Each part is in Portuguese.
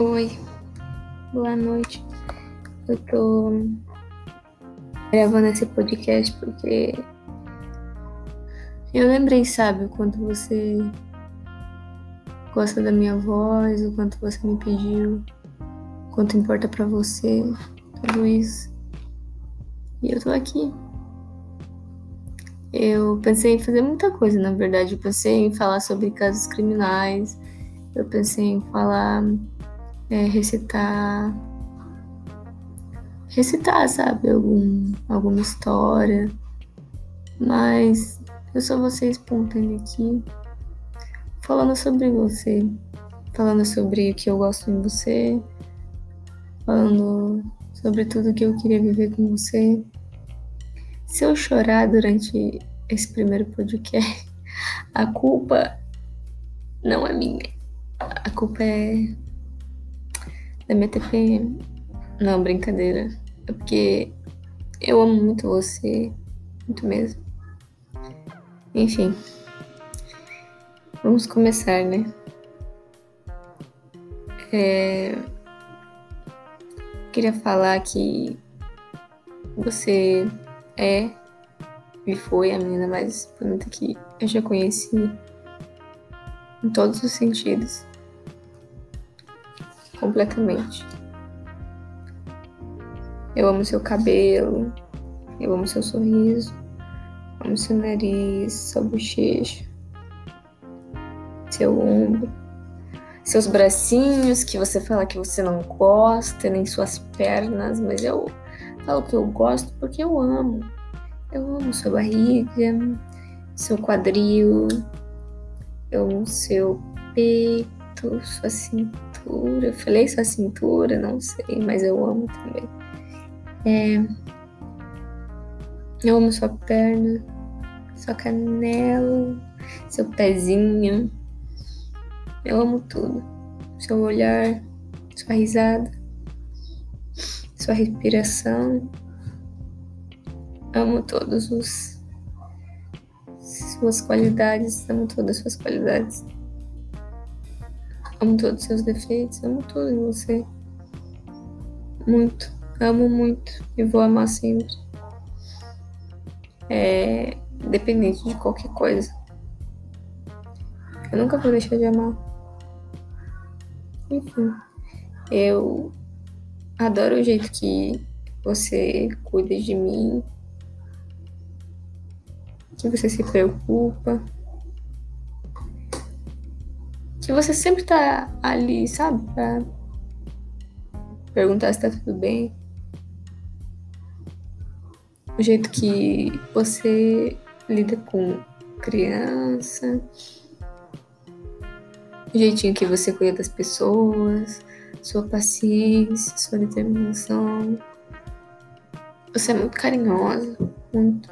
Oi, boa noite. Eu tô gravando esse podcast porque eu lembrei, sabe, o quanto você gosta da minha voz, o quanto você me pediu, o quanto importa para você, tudo isso. E eu tô aqui. Eu pensei em fazer muita coisa, na verdade. Eu pensei em falar sobre casos criminais, eu pensei em falar é, recitar. Recitar, sabe? Algum, alguma história. Mas eu só vou ser espontânea aqui. Falando sobre você. Falando sobre o que eu gosto em você. Falando sobre tudo que eu queria viver com você. Se eu chorar durante esse primeiro podcast, a culpa não é minha. A culpa é da minha TPM. Não, brincadeira. É porque eu amo muito você. Muito mesmo. Enfim. Vamos começar, né? É... Queria falar que você é e foi a menina mais bonita que eu já conheci em todos os sentidos completamente. Eu amo seu cabelo, eu amo seu sorriso, amo seu nariz, sua bochecha, seu ombro, seus bracinhos que você fala que você não gosta, nem suas pernas, mas eu falo que eu gosto porque eu amo. Eu amo sua barriga, seu quadril, eu amo seu peito, sua cintura cintura. Eu falei sua cintura, não sei, mas eu amo também. É, eu amo sua perna, sua canela, seu pezinho. Eu amo tudo. Seu olhar, sua risada, sua respiração. Amo todos os suas qualidades, amo todas as suas qualidades. Amo todos os seus defeitos, amo tudo em você. Muito, amo muito e vou amar sempre. É dependente de qualquer coisa. Eu nunca vou deixar de amar. Enfim, eu adoro o jeito que você cuida de mim, que você se preocupa que você sempre tá ali, sabe? Pra perguntar se tá tudo bem. O jeito que você lida com criança. O jeitinho que você cuida das pessoas. Sua paciência, sua determinação. Você é muito carinhosa, muito.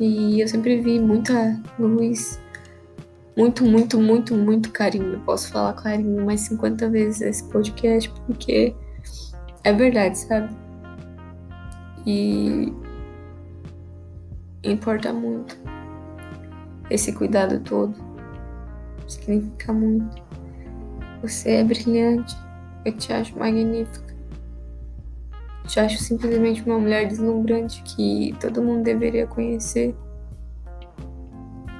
E eu sempre vi muita luz muito, muito, muito, muito carinho. Posso falar carinho mais 50 vezes nesse podcast, porque é verdade, sabe? E importa muito. Esse cuidado todo significa muito. Você é brilhante. Eu te acho magnífica. Eu te acho simplesmente uma mulher deslumbrante que todo mundo deveria conhecer.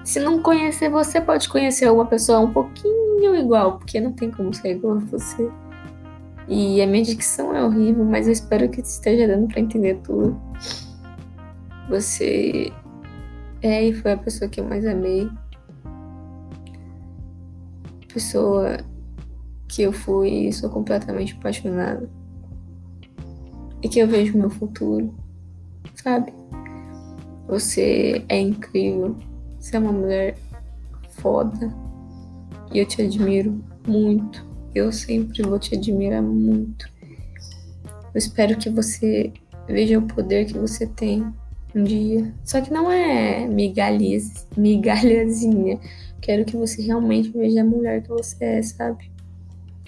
Se não conhecer você, pode conhecer uma pessoa um pouquinho igual, porque não tem como ser igual a você. E a minha dicção é horrível, mas eu espero que esteja dando para entender tudo. Você é e foi a pessoa que eu mais amei. Pessoa que eu fui e sou completamente apaixonada. E que eu vejo meu futuro, sabe? Você é incrível. Você é uma mulher foda. E eu te admiro muito. Eu sempre vou te admirar muito. Eu espero que você veja o poder que você tem um dia. Só que não é migalhas, migalhazinha. Quero que você realmente veja a mulher que você é, sabe?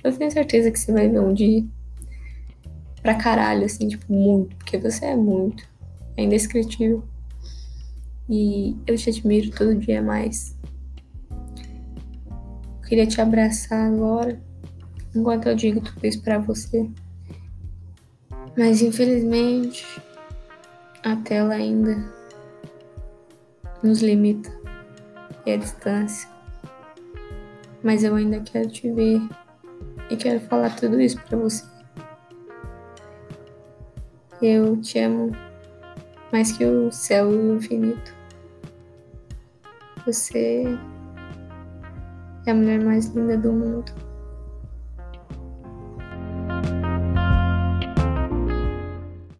Eu tenho certeza que você vai ver um dia. Pra caralho, assim, tipo, muito. Porque você é muito. É indescritível. E eu te admiro todo dia mais. Eu queria te abraçar agora, enquanto eu digo tudo isso para você. Mas infelizmente a tela ainda nos limita e a distância. Mas eu ainda quero te ver e quero falar tudo isso para você. Eu te amo mais que o céu e o infinito. Você é a mulher mais linda do mundo.